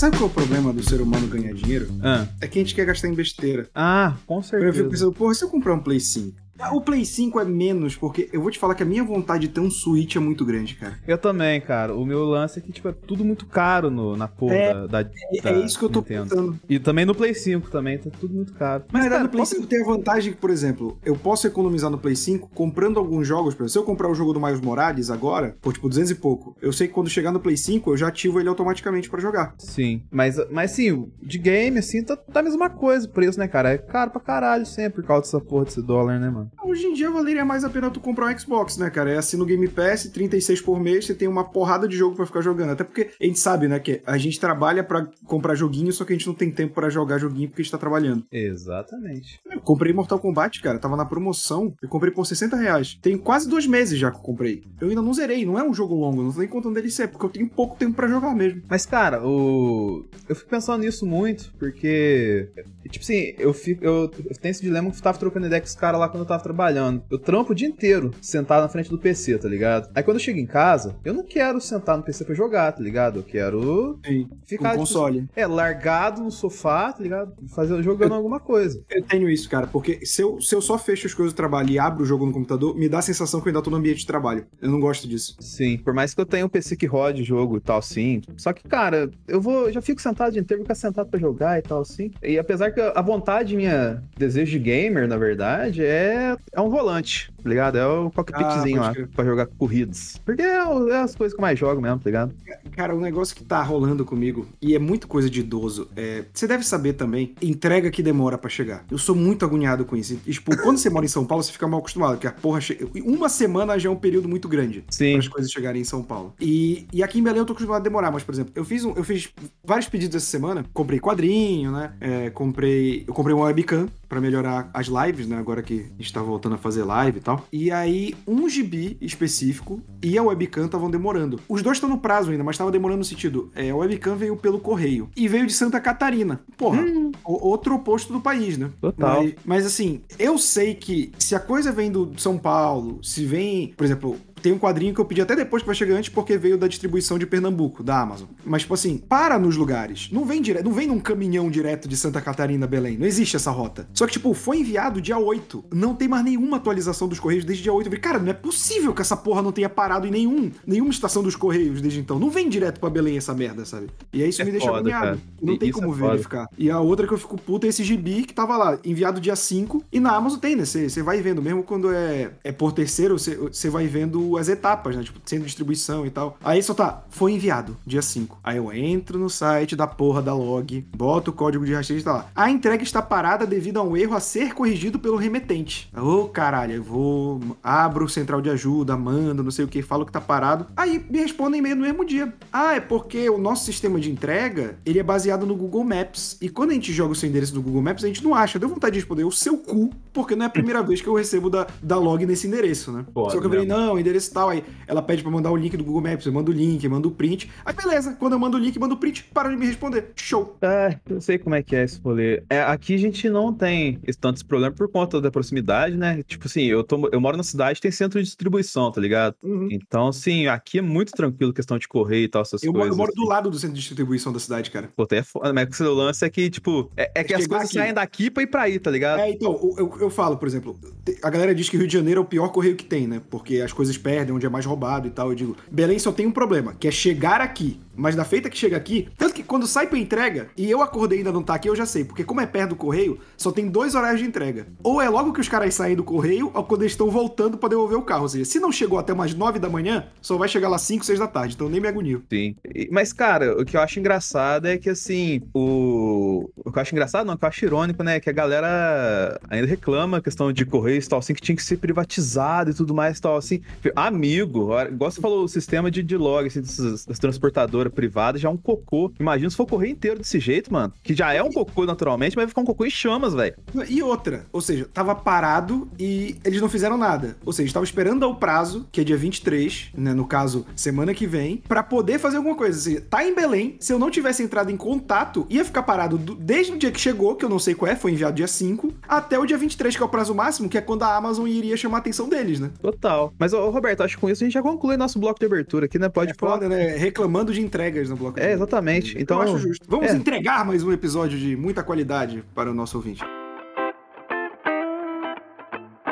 sabe qual é o problema do ser humano ganhar dinheiro? Ah, É que a gente quer gastar em besteira. ah com Eu certeza. fico pensando, porra, se eu comprar um Play 5? Ah, O Play 5 é menos, porque eu vou te falar que a minha vontade de ter um Switch é muito grande, cara. Eu também, cara. O meu lance é que, tipo, é tudo muito caro no, na porra É, da, da, É, é isso que eu tô Nintendo. pensando. E também no Play 5 também, tá tudo muito caro. Mas, na verdade, cara, no Play qual 5 tem a vantagem que, por exemplo, eu posso economizar no Play 5 comprando alguns jogos. Por exemplo, se eu comprar o jogo do Miles Morales agora, por tipo 200 e pouco, eu sei que quando chegar no Play 5 eu já ativo ele automaticamente pra jogar. Sim, mas, mas sim, de game, assim, tá, tá a mesma coisa o preço, né, cara? É caro pra caralho sempre por causa dessa porra desse dólar, né, mano? Hoje em dia valeria mais a pena tu comprar um Xbox, né, cara? É assim no Game Pass, 36 por mês, você tem uma porrada de jogo pra ficar jogando. Até porque a gente sabe, né, que a gente trabalha pra comprar joguinho, só que a gente não tem tempo pra jogar joguinho porque a gente tá trabalhando. Exatamente. Eu comprei Mortal Kombat, cara, tava na promoção, eu comprei por 60 reais. Tem quase dois meses já que eu comprei. Eu ainda não zerei, não é um jogo longo, não tô nem contando DLC, porque eu tenho pouco tempo pra jogar mesmo. Mas, cara, o. Eu fico pensando nisso muito, porque. Tipo assim, eu fico. Eu, eu tenho esse dilema que eu tava trocando ideia com os caras lá quando eu tava trabalhando. Eu trampo o dia inteiro sentado na frente do PC, tá ligado? Aí quando eu chego em casa, eu não quero sentar no PC pra jogar, tá ligado? Eu quero Sim, ficar. com tipo, console. é, largado no sofá, tá ligado? Fazendo, jogando alguma coisa. Eu tenho isso, cara, porque se eu, se eu só fecho as coisas do trabalho e abro o jogo no computador, me dá a sensação que eu ainda tô no ambiente de trabalho. Eu não gosto disso. Sim, por mais que eu tenha um PC que rode jogo e tal, sim. Só que, cara, eu vou. eu Já fico sentado o dia inteiro, vou ficar sentado pra jogar e tal, sim. E apesar que a vontade minha, desejo de gamer, na verdade, é, é um volante, tá ligado? É o cockpitzinho Ah, lá crer. pra jogar corridas. Porque é, é as coisas que eu mais jogo mesmo, tá ligado? Cara, um negócio que tá rolando comigo, e é muito coisa de idoso, é. Você deve saber também, entrega que demora pra chegar. Eu sou muito agoniado com isso. E, tipo, quando você mora em São Paulo, você fica mal acostumado, porque a porra chega. Uma semana já é um período muito grande. Sim. para as coisas chegarem em São Paulo. E, e aqui em Belém eu tô acostumado a demorar, mas, por exemplo, eu fiz, um, eu fiz vários pedidos essa semana. Comprei quadrinho, né? É, comprei. Eu comprei uma webcam pra melhorar as lives, né? Agora que a gente tá voltando a fazer live e tal. E aí, um gibi específico e a webcam estavam demorando. Os dois estão no prazo ainda, mas tava demorando no sentido. É, a webcam veio pelo correio. E veio de Santa Catarina. Porra, o- outro oposto do país, né? Total. Mas, mas, assim, eu sei que se a coisa vem do São Paulo, se vem, por exemplo, tem um quadrinho que eu pedi até depois que vai chegar antes porque veio da distribuição de Pernambuco, da Amazon. Mas tipo assim, para nos lugares. Não vem direto, não vem num caminhão direto de Santa Catarina a Belém. Não existe essa rota. Só que tipo, foi enviado dia 8. Não tem mais nenhuma atualização dos correios desde dia 8. Eu falei, cara, não é possível que essa porra não tenha parado em nenhum, nenhuma estação dos correios desde então. Não vem direto pra Belém essa merda, sabe? E aí isso É me deixa agoniado. Não tem Isso como é verificar. E a outra que eu fico puto é esse gibi que tava lá, enviado dia 5. E na Amazon tem, né? Você vai vendo, mesmo quando é, é por terceiro, você vai vendo as etapas, né? Tipo, sendo distribuição e tal. Aí só tá, foi enviado dia 5. Aí eu entro no site da porra da log, boto o código de rastreio e tá lá. A entrega está parada devido a um erro a ser corrigido pelo remetente. Ô, caralho, eu vou, abro o central de ajuda, mando, não sei o que, falo que tá parado. Aí me respondem e-mail no mesmo dia. Ah, é porque o nosso sistema de entrega, ele é baseado no Google Maps. E quando a gente joga o seu endereço do Google Maps, a gente não acha. Deu vontade de responder o seu cu, porque não é a primeira vez que eu recebo da, da log nesse endereço, né? Só que eu falei, mesmo. não, endereço tal. Aí ela pede pra mandar o link do Google Maps, eu mando o link, eu mando o print. Aí beleza, quando eu mando o link, mando o print, para de me responder. Show. É, eu sei como é que é esse rolê. É, aqui a gente não tem esse tanto esse problema por conta da proximidade, né? Tipo assim, eu, tô, eu moro na cidade, tem centro de distribuição, tá ligado? Uhum. Então, sim, aqui é muito tranquilo questão de correio e tal, essas Eu, moro- coisas. eu moro do assim. lado do centro de distribuição da cidade, cara. Pô, é foda, mas o lance é que, tipo, é, é que as chegar coisas aqui. saem daqui pra ir pra aí, tá ligado? É, então, eu, eu- eu falo, por exemplo, a galera diz que Rio de Janeiro é o pior correio que tem, né? Porque as coisas perdem, onde é mais roubado e tal. Eu digo, Belém só tem um problema, que é chegar aqui. Mas da feita que chega aqui, tanto que quando sai pra entrega, e eu acordei ainda não tá aqui, eu já sei. Porque como é perto do correio, só tem dois horários de entrega. Ou é logo que os caras saem do correio, ou quando eles estão voltando pra devolver o carro. Ou seja, se não chegou até umas nove da manhã, só vai chegar lá cinco, seis da tarde. Então nem me agonio. Sim. Mas, cara, o que eu acho engraçado é que, assim, o. O que eu acho engraçado, não, o que eu acho irônico, né? É que a galera ainda reclama a questão de correios e tal, assim, que tinha que ser privatizado e tudo mais e tal, assim. Amigo, igual você falou, o sistema de, de log, assim, das transportadoras privadas já é um cocô. Imagina se for o correio inteiro desse jeito, mano. Que já é um cocô naturalmente, mas vai ficar um cocô em chamas, velho. E outra, ou seja, tava parado e eles não fizeram nada. Ou seja, estavam esperando o prazo, que é dia 23, né, no caso, semana que vem, pra poder fazer alguma coisa. Ou seja, tá em Belém, se eu não tivesse entrado em contato, ia ficar parado do- desde o dia que chegou, que eu não sei qual é, foi enviado dia 5, até o dia 23, que é o prazo máximo, que é quando a Amazon iria chamar a atenção deles, né? Total. Mas, ô, Roberto, acho que com isso a gente já conclui nosso bloco de abertura aqui, né? Pode É foda, né? Reclamando de entregas no bloco. É, exatamente. Então, Eu acho justo. Vamos é. entregar mais um episódio de muita qualidade para o nosso ouvinte.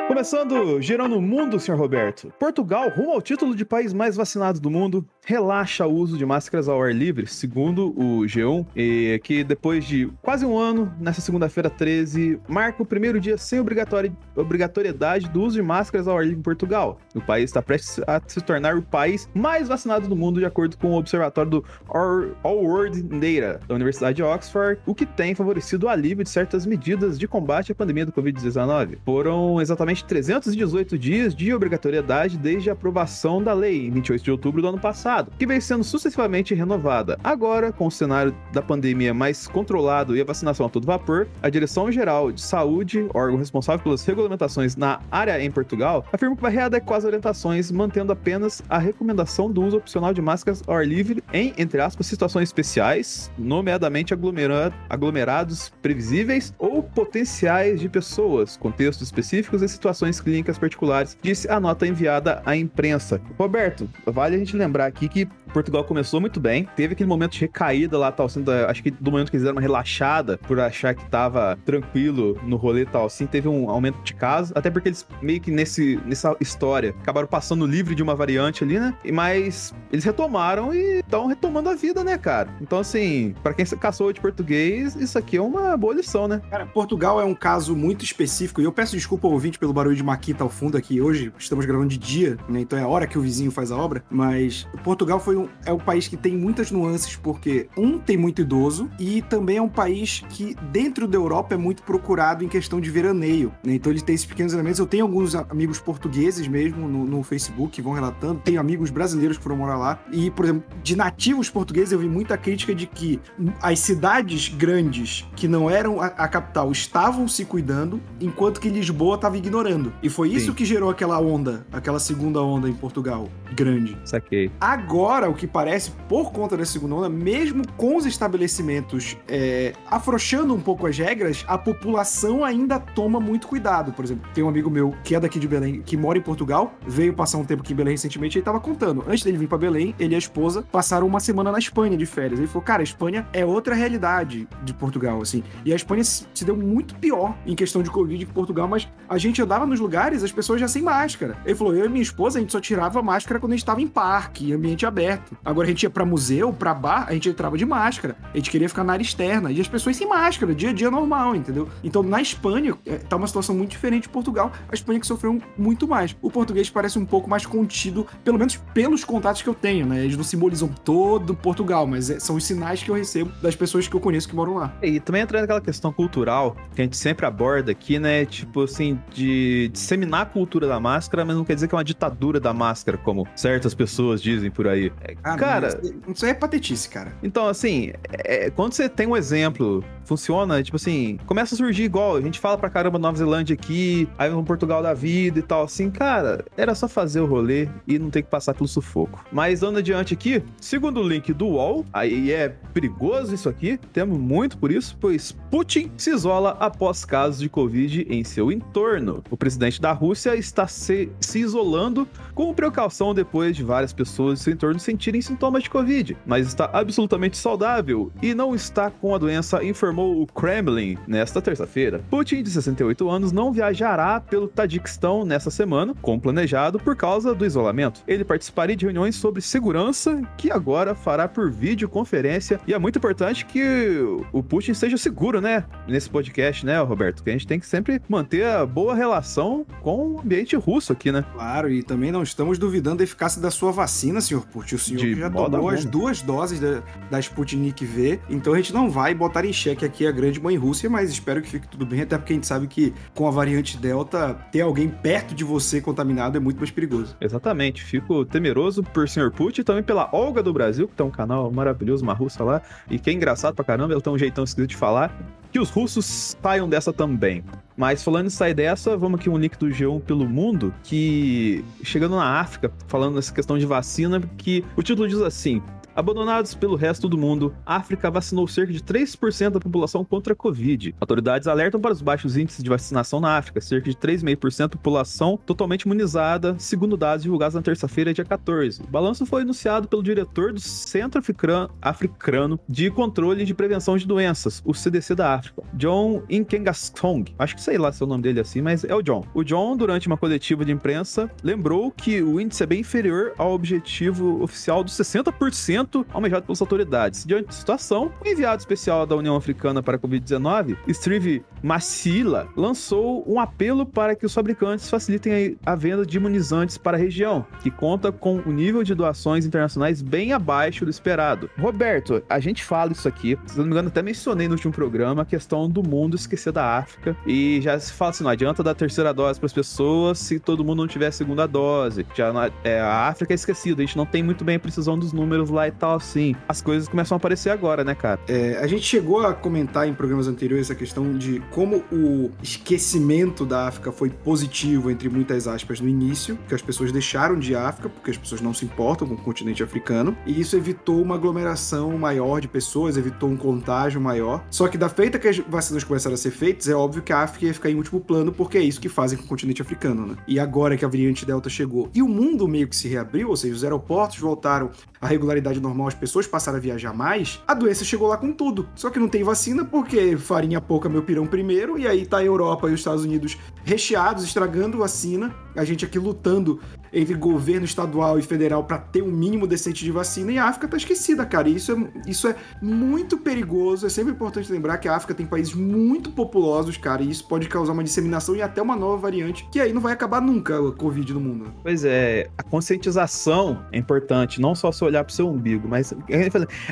Começando, girando o mundo, senhor Roberto. Portugal, rumo ao título de país mais vacinado do mundo, relaxa o uso de máscaras ao ar livre, segundo o G1, e que depois de quase um ano, nessa segunda-feira 13, marca o primeiro dia sem obrigatori- obrigatoriedade do uso de máscaras ao ar livre em Portugal. O país está prestes a se tornar o país mais vacinado do mundo, de acordo com o observatório do All World Data da Universidade de Oxford, o que tem favorecido o alívio de certas medidas de combate à pandemia do Covid-19. Foram exatamente 318 dias de obrigatoriedade desde a aprovação da lei, em 28 de outubro do ano passado, que vem sendo sucessivamente renovada. Agora, com o cenário da pandemia mais controlado e a vacinação a todo vapor, a Direção-Geral de Saúde, órgão responsável pelas regulamentações na área em Portugal, afirma que vai readequar as orientações, mantendo apenas a recomendação do uso opcional de máscaras ao ar livre em, entre aspas, situações especiais, nomeadamente aglomera- aglomerados previsíveis ou potenciais de pessoas, contextos específicos e situações clínicas particulares, disse a nota enviada à imprensa. Roberto, vale a gente lembrar aqui que Portugal começou muito bem, teve aquele momento de recaída lá, tal, assim, da- acho que do momento que eles deram uma relaxada por achar que tava tranquilo no rolê tal, assim, teve um aumento de casos, até porque eles meio que nesse, nessa história acabaram passando livre de uma variante ali, né? E Mas eles retomaram e estão retomando a vida, né, cara? Então, assim, pra quem caçou de português, isso aqui é uma boa lição, né? Cara, Portugal é um caso muito específico e eu peço desculpa ao ouvinte pelo barulho de maquita ao fundo aqui. Hoje estamos gravando de dia, né? Então é a hora que o vizinho faz a obra. Mas Portugal foi é um país que tem muitas nuances, porque, um, tem muito idoso e também é um país que, dentro da Europa, é muito procurado em questão de veraneio. Né? Então ele tem esses pequenos elementos. Eu tenho alguns amigos portugueses mesmo no, no Facebook que vão relatando. Tenho amigos brasileiros que foram morar lá. E, por exemplo, de nativos portugueses, eu vi muita crítica de que as cidades grandes que não eram a, a capital estavam se cuidando, enquanto que Lisboa estava ignorando. E foi isso Sim. que gerou aquela onda, aquela segunda onda em Portugal, grande. Saquei. Agora, o que parece, por conta da segunda onda, mesmo com os estabelecimentos é, afrouxando um pouco as regras, a população ainda toma muito cuidado. Por exemplo, tem um amigo meu que é daqui de Belém, que mora em Portugal, veio passar um tempo aqui em Belém recentemente, e ele tava contando. Antes dele vir pra Belém, ele e a esposa passaram uma semana na Espanha de férias. Ele falou, cara, a Espanha é outra realidade de Portugal, assim. E a Espanha se deu muito pior em questão de Covid que Portugal, mas a gente andava nos lugares, as pessoas já sem máscara. Ele falou, eu e minha esposa, a gente só tirava máscara quando a gente tava em parque, em ambiente aberto. Agora a gente ia pra museu, pra bar, a gente entrava de máscara. A gente queria ficar na área externa. E as pessoas sem máscara, dia a dia normal, entendeu? Então na Espanha, é, tá uma situação muito diferente de Portugal. A Espanha que sofreu muito mais. O português parece um pouco mais contido, pelo menos pelos contatos que eu tenho, né? Eles não simbolizam todo Portugal, mas é- são os sinais que eu recebo das pessoas que eu conheço que moram lá. E também entra naquela questão cultural que a gente sempre aborda aqui, né? Tipo assim, de disseminar a cultura da máscara, mas não quer dizer que é uma ditadura da máscara, como certas pessoas dizem por aí. Ah, cara, isso- isso aí é patetice, cara. então assim, é, quando você tem um exemplo, funciona, tipo assim, começa a surgir igual, a gente fala pra caramba Nova Zelândia aqui, aí vamos Portugal da vida e tal, assim, cara, era só fazer o rolê e não ter que passar pelo sufoco. Mas dando adiante aqui, segundo o link do UOL, aí é perigoso isso aqui, temos muito por isso, pois Putin se isola após casos de Covid em seu entorno. O presidente da Rússia está se, se isolando com precaução depois de várias pessoas em seu entorno sentirem sintomas de Covid, mas está absolutamente saudável e não está com a doença, informou o Kremlin nesta terça-feira. Putin, de 68 anos, não viajará pelo Tadiquistão nesta semana, como planejado, por causa do isolamento. Ele participaria de reuniões sobre segurança, que agora fará por videoconferência, e é muito importante que o Putin esteja seguro, né? Nesse podcast, né, Roberto? Que a gente tem que sempre manter a boa relação com o ambiente russo aqui, né? Claro, e também não estamos duvidando da eficácia da sua vacina, senhor Putin. O senhor De que já tomou as duas doses da, da Sputnik V, então a gente não vai botar em xeque aqui a grande mãe Rússia, mas espero que fique tudo bem, até porque a gente sabe que com a variante Delta, ter alguém perto de você contaminado é muito mais perigoso. Exatamente, fico temeroso por Sr. Putin e também pela Olga do Brasil, que tem um canal maravilhoso, uma russa lá, e que é engraçado pra caramba, ela tem um jeitão esquisito de falar, que os russos saiam dessa também. Mas falando em sair dessa, vamos aqui um link do G1 pelo mundo, que chegando na África, falando nessa questão de vacina, que o título diz assim: Abandonados pelo resto do mundo, a África vacinou cerca de 3% da população contra a Covid. Autoridades alertam para os baixos índices de vacinação na África, cerca de 3,5% da população totalmente imunizada, segundo dados divulgados na terça-feira, dia 14. O balanço foi anunciado pelo diretor do Centro Africano de Controle de Prevenção de Doenças, o CDC da África, John Inkengasong. Acho que sei lá se é o nome dele assim, mas é o John. O John, durante uma coletiva de imprensa, lembrou que o índice é bem inferior ao objetivo oficial dos 60% almejado pelas autoridades. Diante da situação, o enviado especial da União Africana para a Covid-19, Steve Massila, lançou um apelo para que os fabricantes facilitem a venda de imunizantes para a região, que conta com um nível de doações internacionais bem abaixo do esperado. Roberto, a gente fala isso aqui, se não me engano, até mencionei no último programa a questão do mundo esquecer da África e já se fala assim, não adianta dar terceira dose para as pessoas se todo mundo não tiver segunda dose. Já é, a África é esquecida, a gente não tem muito bem a precisão dos números lá e tal assim. As coisas começam a aparecer agora, né, cara? É, a gente chegou a comentar em programas anteriores essa questão de como o esquecimento da África foi positivo, entre muitas aspas, no início, que as pessoas deixaram de África, porque as pessoas não se importam com o continente africano, e isso evitou uma aglomeração maior de pessoas, evitou um contágio maior. Só que da feita que as vacinas começaram a ser feitas, é óbvio que a África ia ficar em último plano, porque é isso que fazem com o continente africano, né? E agora que a variante Delta chegou e o mundo meio que se reabriu, ou seja, os aeroportos voltaram à regularidade normal, as pessoas passaram a viajar mais, a doença chegou lá com tudo. Só que não tem vacina porque farinha pouca, meu pirão primeiro, e aí tá a Europa e os Estados Unidos recheados, estragando vacina, a gente aqui lutando entre governo estadual e federal para ter um mínimo decente de vacina, e a África tá esquecida, cara. E isso é, isso é muito perigoso. É sempre importante lembrar que a África tem países muito populosos, cara, e isso pode causar uma disseminação e até uma nova variante, que aí não vai acabar nunca o Covid no mundo. Pois é, a conscientização é importante, não só se olhar pro seu umbigo, mas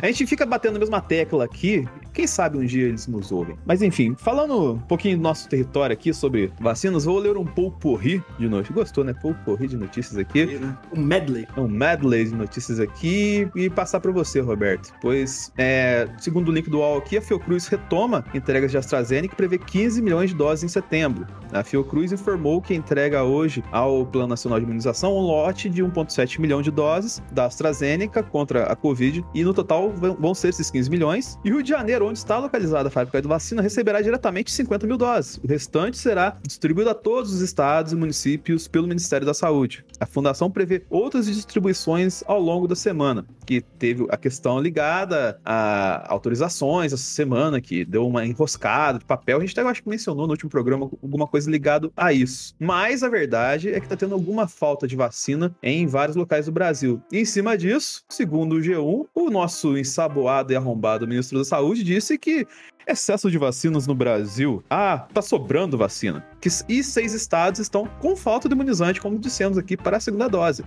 a gente fica batendo a mesma tecla aqui, quem sabe um dia eles nos ouvem. Mas enfim, falando um pouquinho do nosso território aqui sobre vacinas, vou ler um pouco porri de noite. Gostou, né? Pouco porri de notícias aqui. Né? Um medley. Um medley de notícias aqui e passar para você, Roberto. Pois, é, segundo o link do UOL aqui, a Fiocruz retoma entregas de AstraZeneca e prevê 15 milhões de doses em setembro. A Fiocruz informou que entrega hoje ao Plano Nacional de Imunização um lote de 1,7 milhão de doses da AstraZeneca contra a Covid e no total vão ser esses 15 milhões. E o Rio de Janeiro, onde está localizada a fábrica de vacina, receberá diretamente 50 mil doses. O restante será distribuído a todos os estados e municípios pelo Ministério da Saúde. A fundação prevê outras distribuições ao longo da semana, que teve a questão ligada a autorizações essa semana, que deu uma enroscada de papel. A gente até acho que mencionou no último programa alguma coisa ligado a isso. Mas a verdade é que tá tendo alguma falta de vacina em vários locais do Brasil. E em cima disso, segundo o G1, o nosso ensaboado e arrombado ministro da Saúde disse que excesso de vacinas no Brasil. Ah, tá sobrando vacina. E seis estados estão com falta de imunizante, como dissemos aqui, para a segunda dose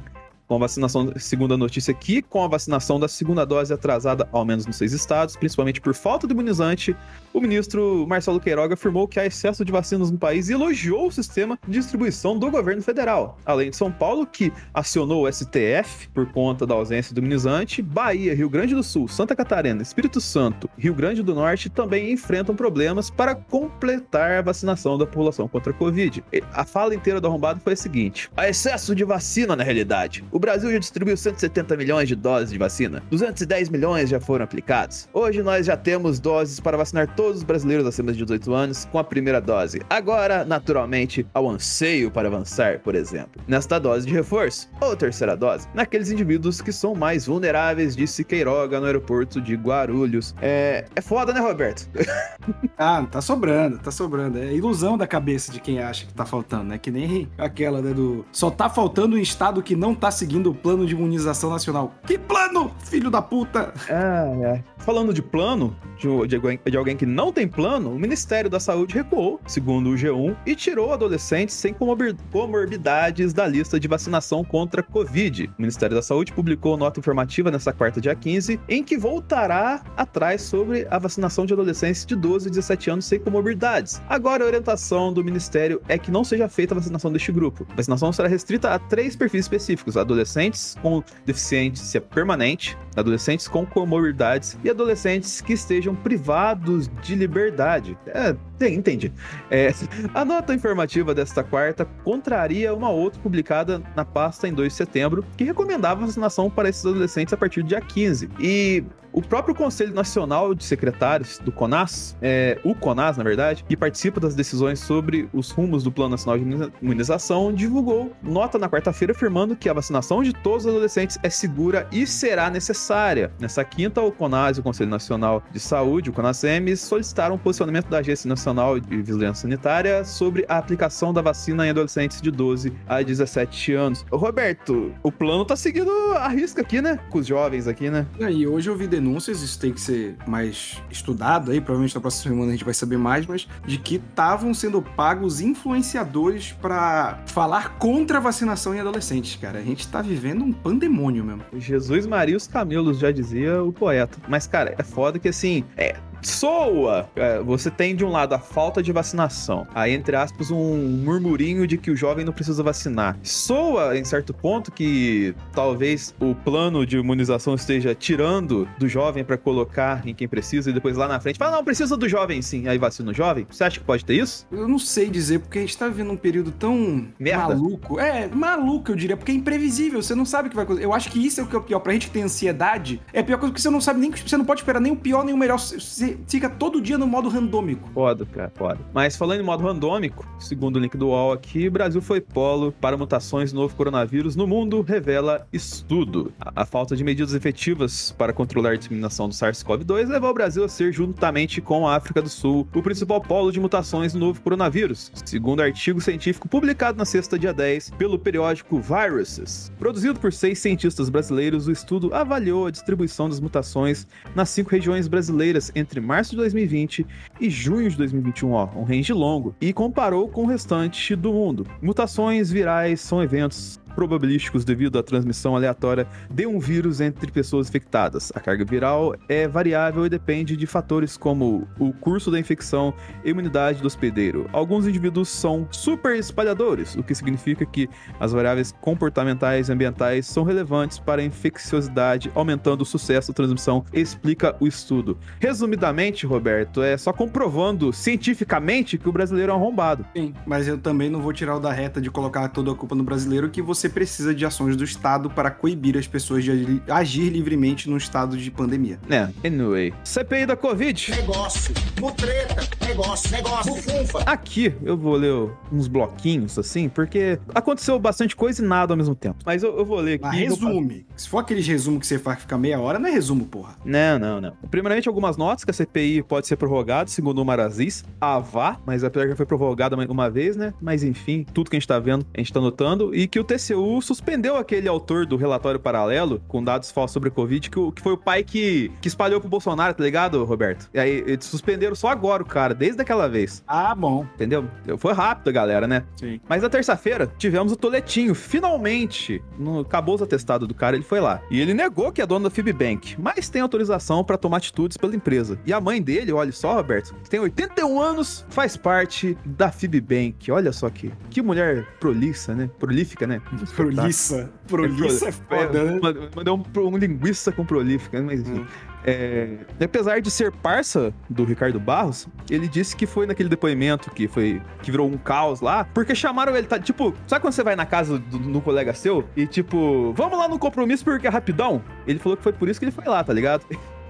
com a vacinação, segunda notícia aqui, com a vacinação da segunda dose atrasada, ao menos nos seis estados, principalmente por falta de imunizante, o ministro Marcelo Queiroga afirmou que há excesso de vacinas no país e elogiou o sistema de distribuição do governo federal. Além de São Paulo, que acionou o STF por conta da ausência do imunizante, Bahia, Rio Grande do Sul, Santa Catarina, Espírito Santo, Rio Grande do Norte também enfrentam problemas para completar a vacinação da população contra a Covid. A fala inteira do arrombado foi a seguinte: há excesso de vacina na realidade. O Brasil já distribuiu 170 milhões de doses de vacina. 210 milhões já foram aplicados. Hoje nós já temos doses para vacinar todos os brasileiros acima de 18 anos com a primeira dose. Agora, naturalmente, ao anseio para avançar, por exemplo, nesta dose de reforço ou terceira dose, naqueles indivíduos que são mais vulneráveis, disse Queiroga no aeroporto de Guarulhos. É, é foda, né, Roberto? ah, tá sobrando, tá sobrando. É ilusão da cabeça de quem acha que tá faltando, né? Que nem aquela, né, do... Só tá faltando um estado que não tá seguindo seguindo o plano de imunização nacional. Que plano, filho da puta? Ah, é. Falando de plano, de, de, alguém, de alguém que não tem plano, o Ministério da Saúde recuou, segundo o G1, e tirou adolescentes sem comorbidades da lista de vacinação contra a Covid. O Ministério da Saúde publicou nota informativa nessa quarta, dia 15, em que voltará atrás sobre a vacinação de adolescentes de 12 e 17 anos sem comorbidades. Agora, a orientação do Ministério é que não seja feita a vacinação deste grupo. A vacinação será restrita a três perfis específicos: adolescentes adolescentes com deficiência permanente, adolescentes com comorbidades e adolescentes que estejam privados de liberdade. É, entendi. É, a nota informativa desta quarta contraria uma outra publicada na pasta em 2 de setembro, que recomendava vacinação para esses adolescentes a partir do dia 15. E o próprio Conselho Nacional de Secretários do CONAS, é, o CONAS, na verdade, que participa das decisões sobre os rumos do Plano Nacional de Imunização, divulgou nota na quarta-feira afirmando que a vacinação de todos os adolescentes é segura e será necessária. Nessa quinta, o CONAS e o Conselho Nacional de Saúde, o CONASEM, solicitaram o posicionamento da Agência Nacional de Vigilância Sanitária sobre a aplicação da vacina em adolescentes de 12 a 17 anos. Roberto, o plano tá seguindo a risca aqui, né? Com os jovens aqui, né? E hoje eu vi denúncias, isso tem que ser mais estudado aí, provavelmente na próxima semana a gente vai saber mais, mas de que estavam sendo pagos influenciadores para falar contra a vacinação em adolescentes, cara. A gente tá vivendo um pandemônio mesmo. Jesus Maria os camelos, já dizia o poeta. Mas, cara, é foda que assim, é, soa. É, você tem de um lado a falta de vacinação, aí entre aspas um murmurinho de que o jovem não precisa vacinar. Soa em certo ponto que talvez o plano de imunização esteja tirando do jovem para colocar em quem precisa e depois lá na frente fala não precisa do jovem sim, aí vacina o jovem. Você acha que pode ter isso? Eu não sei dizer porque a gente tá vivendo um período tão Merda. maluco. É, maluco eu diria, porque é imprevisível, você não sabe o que vai acontecer. Eu acho que isso é o que é o pior pra gente que tem ansiedade. É a pior coisa porque você não sabe nem você não pode esperar nem o pior nem o melhor. Você fica todo dia no modo randômico. Foda, cara, foda. Mas falando em modo randômico, segundo o link do UOL aqui, Brasil foi polo para mutações novo coronavírus no mundo, revela estudo. A, a falta de medidas efetivas para controlar a disseminação do SARS-CoV-2 levou o Brasil a ser, juntamente com a África do Sul, o principal polo de mutações do novo coronavírus, segundo artigo científico publicado na sexta dia 10 pelo periódico Viruses. Produzido por seis cientistas brasileiros, o estudo avaliou a distribuição das mutações nas cinco regiões brasileiras entre março de 2020 e junho de 2021, ó, um range longo, e comparou com o restante do mundo. Mutações virais são eventos probabilísticos devido à transmissão aleatória de um vírus entre pessoas infectadas. A carga viral é variável e depende de fatores como o curso da infecção e imunidade do hospedeiro. Alguns indivíduos são super espalhadores, o que significa que as variáveis comportamentais e ambientais são relevantes para a infecciosidade, aumentando o sucesso da transmissão, explica o estudo. Resumidamente, Roberto, é só comprovando cientificamente que o brasileiro é arrombado. Sim, mas eu também não vou tirar o da reta de colocar toda a culpa no brasileiro que você precisa de ações do Estado para coibir as pessoas de agir- livremente num estado de pandemia. É, anyway. CPI da Covid. negócio, mutreta, negócio, negócio, bufunfa. Aqui eu vou ler uns bloquinhos assim, porque aconteceu bastante coisa e nada ao mesmo tempo. Mas eu, eu vou ler aqui. Mas resume. Se for aqueles resumos que você faz que fica meia hora, não é resumo, porra. Não, não, não. Primeiramente, algumas notas que a CPI pode ser prorrogada, segundo o Marazis, a vá, mas apesar que já foi prorrogada uma- uma vez, né? Mas enfim, tudo que a gente tá vendo, a gente tá notando. E que o TCU suspendeu aquele autor do relatório paralelo, com dados falsos sobre Covid, que, que foi o pai que, que espalhou pro Bolsonaro, tá ligado, Roberto? E aí, eles suspenderam só agora o cara, desde aquela vez. Ah, bom. Entendeu? Foi rápido, galera, né? Sim. Mas na terça-feira, tivemos o Toletinho. Finalmente, no, acabou os atestados do cara, ele foi lá. E ele negou que é dono da Fibbank, mas tem autorização pra tomar atitudes pela empresa. E a mãe dele, olha só, Roberto, que tem 81 anos, faz parte da Fibbank. Olha só que, que mulher prolixa, né? Prolífica, né? Proliça. Proliça é foda, né? Mandou mandou um, um linguiça com prolífica, mas enfim. Hum. É, apesar de ser parça do Ricardo Barros, ele disse que foi naquele depoimento que foi que virou um caos lá, porque chamaram ele, tá, tipo, sabe quando você vai na casa do, do colega seu e tipo, vamos lá no compromisso porque é rapidão? Ele falou que foi por isso que ele foi lá, tá ligado?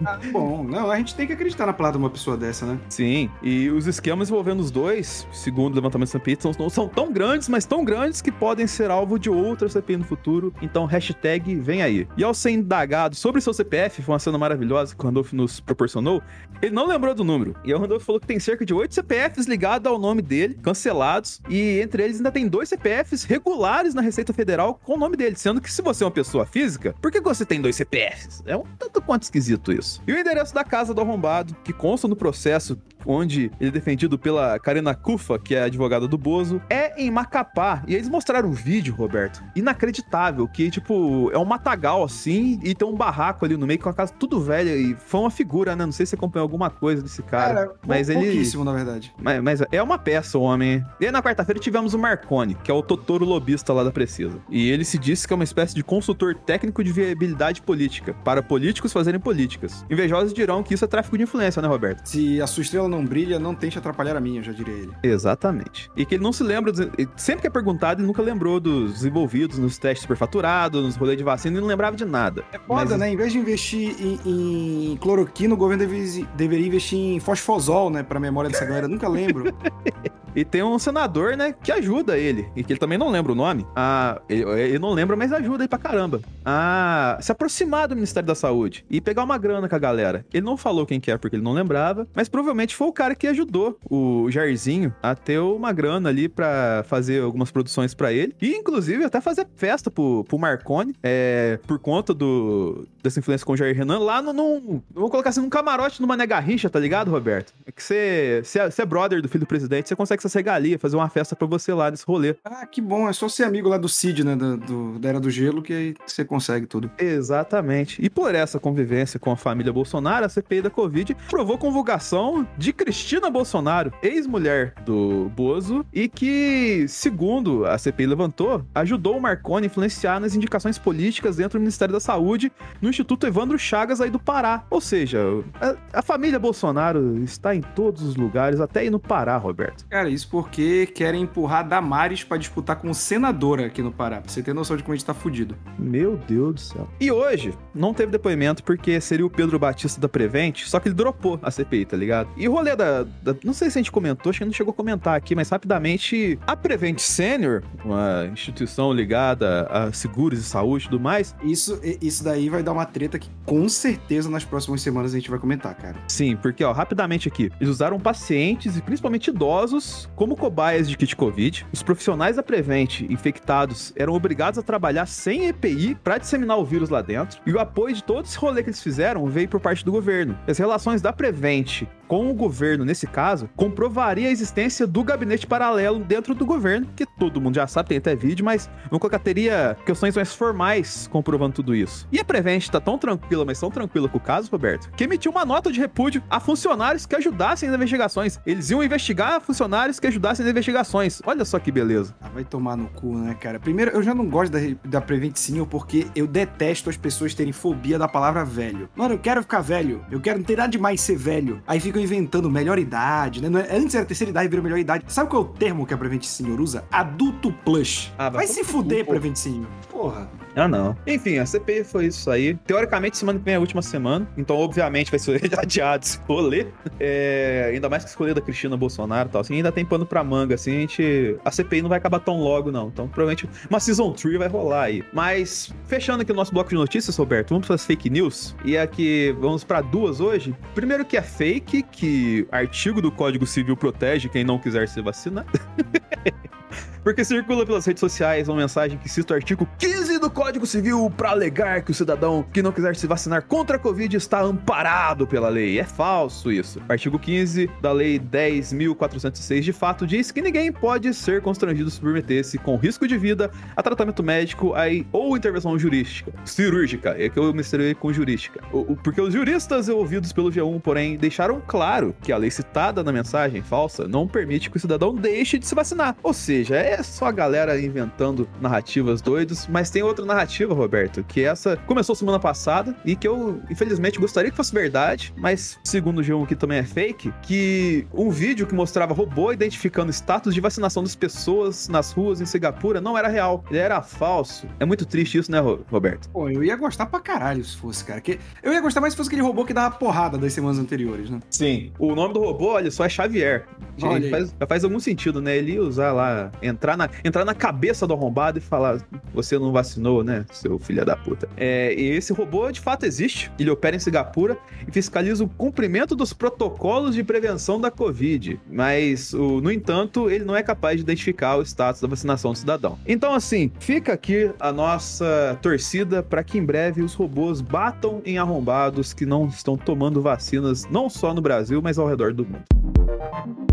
Ah, bom, não, a gente tem que acreditar na palavra de uma pessoa dessa, né? Sim, e os esquemas envolvendo os dois, segundo o levantamento da CPI, são, são tão grandes, mas tão grandes que podem ser alvo de outra CPI no futuro. Então, hashtag vem aí. E ao ser indagado sobre seu CPF, foi uma cena maravilhosa que o Randolph nos proporcionou, ele não lembrou do número. E o Randolph falou que tem cerca de oito CPFs ligados ao nome dele, cancelados, e entre eles ainda tem dois CPFs regulares na Receita Federal com o nome dele, sendo que se você é uma pessoa física, por que você tem dois CPFs? É um tanto quanto esquisito isso. E o endereço da casa do arrombado, que consta no processo onde ele é defendido pela Karina Kufa, que é a advogada do Bozo, é em Macapá. E eles mostraram um vídeo, Roberto, inacreditável, que, tipo, é um matagal, assim, e tem um barraco ali no meio com a casa tudo velha. E foi uma figura, né? Não sei se acompanhou alguma coisa desse cara. Cara, mas pou- ele... pouquíssimo, na verdade. Mas, mas é uma peça, o homem. E aí, na quarta-feira tivemos o Marconi, que é o Totoro lobista lá da Precisa. E ele se disse que é uma espécie de consultor técnico de viabilidade política, para políticos fazerem políticas. Invejosos dirão que isso é tráfico de influência, né, Roberto? Se a sua estrela não brilha, não tente atrapalhar a minha, já diria ele. Exatamente. E que ele não se lembra, dos- sempre que é perguntado, ele nunca lembrou dos envolvidos nos testes superfaturados, nos rolês de vacina, ele não lembrava de nada. É foda, Mas- né? Em vez de investir em, em cloroquina, o governo deve- deveria investir em fosfosol, né? Pra memória dessa galera. Nunca lembro. E tem um senador, né, que ajuda ele, e que ele também não lembra o nome. Ah, ele, ele não lembra, mas ajuda aí pra caramba. A se aproximar do Ministério da Saúde e pegar uma grana com a galera. Ele não falou quem que é porque ele não lembrava, mas provavelmente foi o cara que ajudou o Jairzinho a ter uma grana ali pra fazer algumas produções pra ele. E inclusive até fazer festa pro, pro Marconi, é, por conta do dessa influência com o Jair Renan, lá no, num, vamos colocar assim, num camarote numa negarrincha, tá ligado, Roberto? É que você, você, é, você é brother do filho do presidente, você consegue essa regalia, fazer uma festa pra você lá nesse rolê. Ah, que bom. É só ser amigo lá do Cid, né? Da, do- da Era do Gelo, que aí você consegue tudo. Exatamente. E por essa convivência com a família Bolsonaro, a CPI da Covid provou convocação de Cristina Bolsonaro, ex-mulher do Bozo, e que, segundo a CPI levantou, ajudou o Marconi a influenciar nas indicações políticas dentro do Ministério da Saúde no Instituto Evandro Chagas aí do Pará. Ou seja, a, a família Bolsonaro está em todos os lugares, até aí no Pará, Roberto. Cara, isso porque querem empurrar Damares pra disputar com senadora aqui no Pará. Pra você ter noção de como a gente tá fudido. Meu Deus do céu. E hoje, não teve depoimento porque seria o Pedro Batista da Prevent, só que ele dropou a CPI, tá ligado? E o rolê da, da- Não sei se a gente comentou, acho que não chegou a comentar aqui, mas rapidamente, a Prevent Senior, uma instituição ligada a seguros e saúde e tudo mais, Isso, isso daí vai dar uma treta que com certeza nas próximas semanas a gente vai comentar, cara. Sim, porque, ó, rapidamente aqui, eles usaram pacientes e principalmente idosos como cobaias de kit Covid. Os profissionais da Prevent infectados eram obrigados a trabalhar sem EPI para disseminar o vírus lá dentro. E o apoio de todo esse rolê que eles fizeram veio por parte do governo. As relações da Prevent com o governo, nesse caso, comprovaria a existência do gabinete paralelo dentro do governo, que todo mundo já sabe, tem até vídeo, mas colocar, teria questões mais formais comprovando tudo isso. E a Prevent tá tão tranquila, mas tão tranquila com o caso, Roberto, que emitiu uma nota de repúdio a funcionários que ajudassem nas investigações. Eles iam investigar funcionários que ajudassem nas investigações. Olha só que beleza. Ah, vai tomar no cu, né, cara? Primeiro, eu já não gosto da, da Prevent porque eu detesto as pessoas terem fobia da palavra velho. Mano, eu quero ficar velho. Eu quero não ter nada demais ser velho. Aí ficam inventando melhor idade, né? É- Antes era terceira idade, virou melhor idade. Sabe qual é o termo que a Prevent Senior usa? Adulto Plus. Ah, vai se fuder. Prevent Senior. Porra. Ah, não. Enfim, a CPI foi isso aí. Teoricamente, semana que vem é a última semana. Então, obviamente, vai ser adiado esse rolê. É, ainda mais que rolê da Cristina Bolsonaro e tal. Assim, ainda tem pano pra manga, assim. A gente. A CPI não vai acabar tão logo, não. Então, provavelmente, uma Season 3 vai rolar aí. Mas, fechando aqui o nosso bloco de notícias, Roberto, vamos para as fake news. E aqui, vamos pra duas hoje. Primeiro que é fake, que artigo do Código Civil protege quem não quiser se vacinar. Porque circula pelas redes sociais uma mensagem que cita o artigo 15 do Código Civil para alegar que o cidadão que não quiser se vacinar contra a Covid está amparado pela lei. É falso isso. O artigo 15 da Lei 10.406 de fato diz que ninguém pode ser constrangido a submeter-se com risco de vida a tratamento médico aí, ou intervenção jurídica, cirúrgica. É que eu misturei com jurídica. O- o- Porque os juristas ouvidos pelo G1, porém, deixaram claro que a lei citada na mensagem falsa não permite que o cidadão deixe de se vacinar. Ou seja, é só a galera inventando narrativas doidas, mas tem outra narrativa, Roberto, que essa começou semana passada e que eu, infelizmente, gostaria que fosse verdade, mas segundo o G1 que também é fake, que um vídeo que mostrava robô identificando status de vacinação das pessoas nas ruas em Singapura não era real, ele era falso. É muito triste isso, né, Ro- Roberto? Pô, eu ia gostar pra caralho se fosse, cara. Que... Eu ia gostar mais se fosse aquele robô que dava porrada das semanas anteriores, né? Sim. O nome do robô, olha só, é Xavier. Olha faz, faz algum sentido, né? Ele ia usar lá, entrar na, entrar na cabeça do arrombado e falar: Você não vacinou, né, seu filho da puta? É, e esse robô de fato existe. Ele opera em Singapura e fiscaliza o cumprimento dos protocolos de prevenção da Covid. Mas, o- no entanto, ele não é capaz de identificar o status da vacinação do cidadão. Então, assim, fica aqui a nossa torcida para que em breve os robôs batam em arrombados que não estão tomando vacinas, não só no Brasil, mas ao redor do mundo.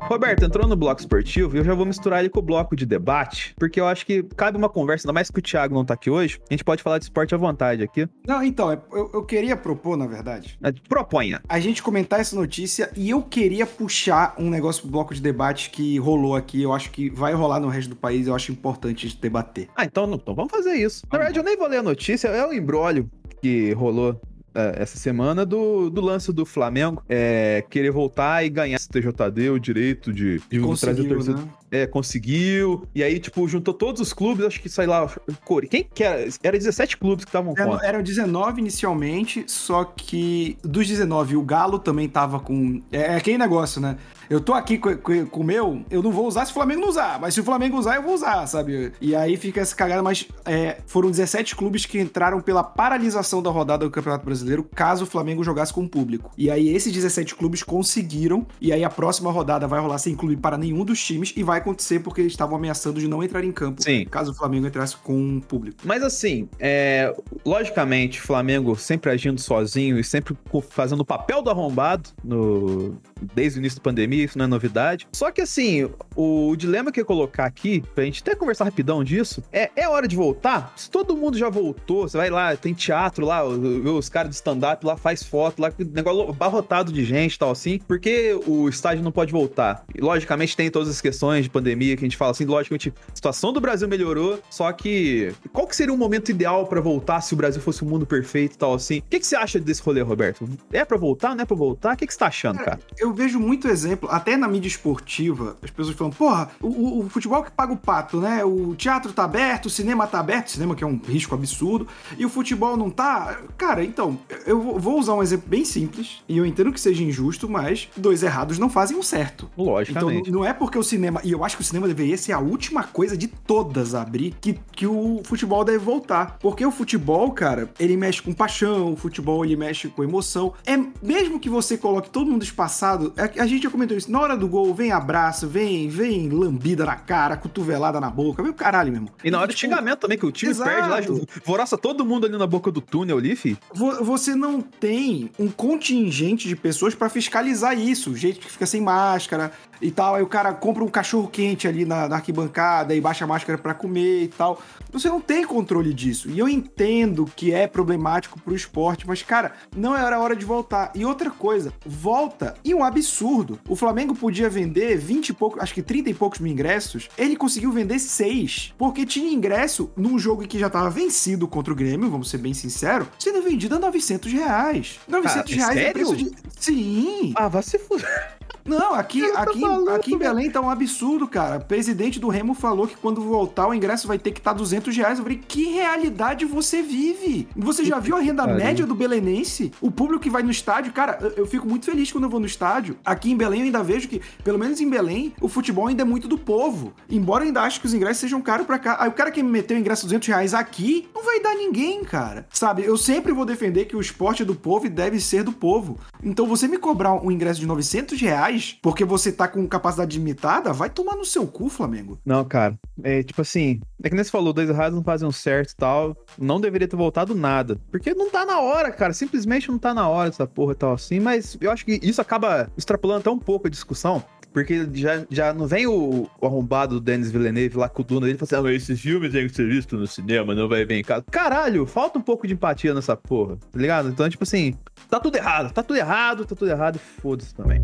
Roberto, entrou no bloco esportivo e eu já vou misturar ele com o bloco de debate, porque eu acho que cabe uma conversa, ainda mais que o Thiago não tá aqui hoje, a gente pode falar de esporte à vontade aqui. Não, então, é- eu, eu queria propor, na verdade, É, Proponha. a gente comentar essa notícia e eu queria puxar um negócio pro bloco de debate que rolou aqui. Eu acho que vai rolar no resto do país, eu acho importante a gente debater. Ah, então, então vamos fazer isso. Na verdade, eu nem vou ler a notícia, é o embrólio que rolou essa semana do, do lance do Flamengo é, querer voltar e ganhar esse TJD, o direito de, de trazer torcida. né? É, conseguiu. E aí, tipo, juntou todos os clubes, acho que sei lá, Core. Quem que era? Era 17 clubes que estavam Eram, contra. eram 19 inicialmente, só que dos 19, o Galo também tava com. É, é aquele negócio, né? Eu tô aqui com, com, com o meu, eu não vou usar se o Flamengo não usar, mas se o Flamengo usar, eu vou usar, sabe? E aí fica essa cagada, mas é, foram 17 clubes que entraram pela paralisação da rodada do Campeonato Brasileiro, caso o Flamengo jogasse com o público. E aí esses 17 clubes conseguiram, e aí a próxima rodada vai rolar sem clube para nenhum dos times, e vai acontecer porque eles estavam ameaçando de não entrar em campo, Sim. caso o Flamengo entrasse com o público. Mas assim, é, logicamente, o Flamengo sempre agindo sozinho e sempre fazendo o papel do arrombado no, desde o início da pandemia, isso não é novidade. Só que assim, o, o dilema que eu ia colocar aqui, pra gente até conversar rapidão disso, é, é hora de voltar? Se todo mundo já voltou, você vai lá, tem teatro lá, o- os caras de stand-up lá faz foto lá, negócio abarrotado de gente e tal assim, porque o estádio não pode voltar? E, logicamente tem todas as questões de pandemia que a gente fala assim, logicamente, a situação do Brasil melhorou, só que qual que seria o momento ideal pra voltar se o Brasil fosse um mundo perfeito e tal assim? O que, que você acha desse rolê, Roberto? É pra voltar, não é pra voltar? O que, que você tá achando, cara? Eu vejo muito exemplo, até na mídia esportiva, as pessoas falam, porra, o, o- futebol que paga o pato, né? O teatro tá aberto, o cinema tá aberto, cinema que é um risco absurdo, e o futebol não tá. Cara, então, eu vou- usar um exemplo bem simples, e eu entendo que seja injusto, mas dois errados não fazem um certo. Então Logicamente. não- não é porque o cinema. E eu acho que o cinema deveria ser a última coisa de todas a abrir que, que o futebol deve voltar. Porque o futebol, cara, ele mexe com paixão, o futebol ele mexe com emoção. É mesmo que você coloque todo mundo espaçado, é- a gente já comentou isso. Na hora do gol, vem abraço, vem, vem lambida na cara, cotovelada na boca, vem o caralho, meu irmão. E na hora de tipo, xingamento também, que o time exato. perde lá, voroça todo mundo ali na boca do túnel ali, fi. Vo- Você não tem um contingente de pessoas pra fiscalizar isso. Gente que fica sem máscara e tal. Aí o cara compra um cachorro quente ali na, na arquibancada e baixa a máscara pra comer e tal. Você não tem controle disso. E eu entendo que é problemático pro esporte, mas, cara, não era hora de voltar. E outra coisa, volta. E um absurdo. O Flamengo podia vender 20 e poucos, acho que 30 e poucos mil ingressos. Ele conseguiu vender 6. Porque tinha ingresso num jogo que já tava vencido contra o Grêmio, vamos ser bem sinceros, sendo vendido a 900 reais. 900 Cara, reais é sério? preço de. Sim! Ah, vai se fuder. Não, aqui, tô aqui, maluco, aqui em. Belém tá um absurdo, cara. O presidente do Remo falou que quando voltar o ingresso vai ter que estar 200 reais. Eu falei, que realidade você vive? Você já viu a renda média do belenense? O público que vai no estádio, cara, eu, eu fico muito feliz quando eu vou no estádio. Aqui em Belém eu ainda vejo que, pelo menos em Belém, o futebol ainda é muito do povo. Embora eu ainda ache que os ingressos sejam caros pra cá. Aí o cara que me meteu o ingresso 200 reais aqui, não vai dar ninguém, cara. Sabe, eu sempre vou defender que o esporte é do povo e deve ser do povo. Então você me cobrar um ingresso de 900 reais porque você tá com capacidade limitada, vai tomar no seu cu, Flamengo. Não, cara. É tipo assim, é que nem você falou, dois errados não fazem um certo e tal. Não deveria ter voltado nada. Porque não tá na hora, cara. Simplesmente não tá na hora essa porra e tal assim. Mas eu acho que isso acaba extrapolando até um pouco a discussão. Porque já, já não vem o, o arrombado do Denis Villeneuve lá com o Duna dele e fala assim: ah, mas esse filme tem que ser visto no cinema, não vai ver em casa. Caralho, falta um pouco de empatia nessa porra, tá ligado? Então, tipo assim, tá tudo errado, tá tudo errado, tá tudo errado foda-se também.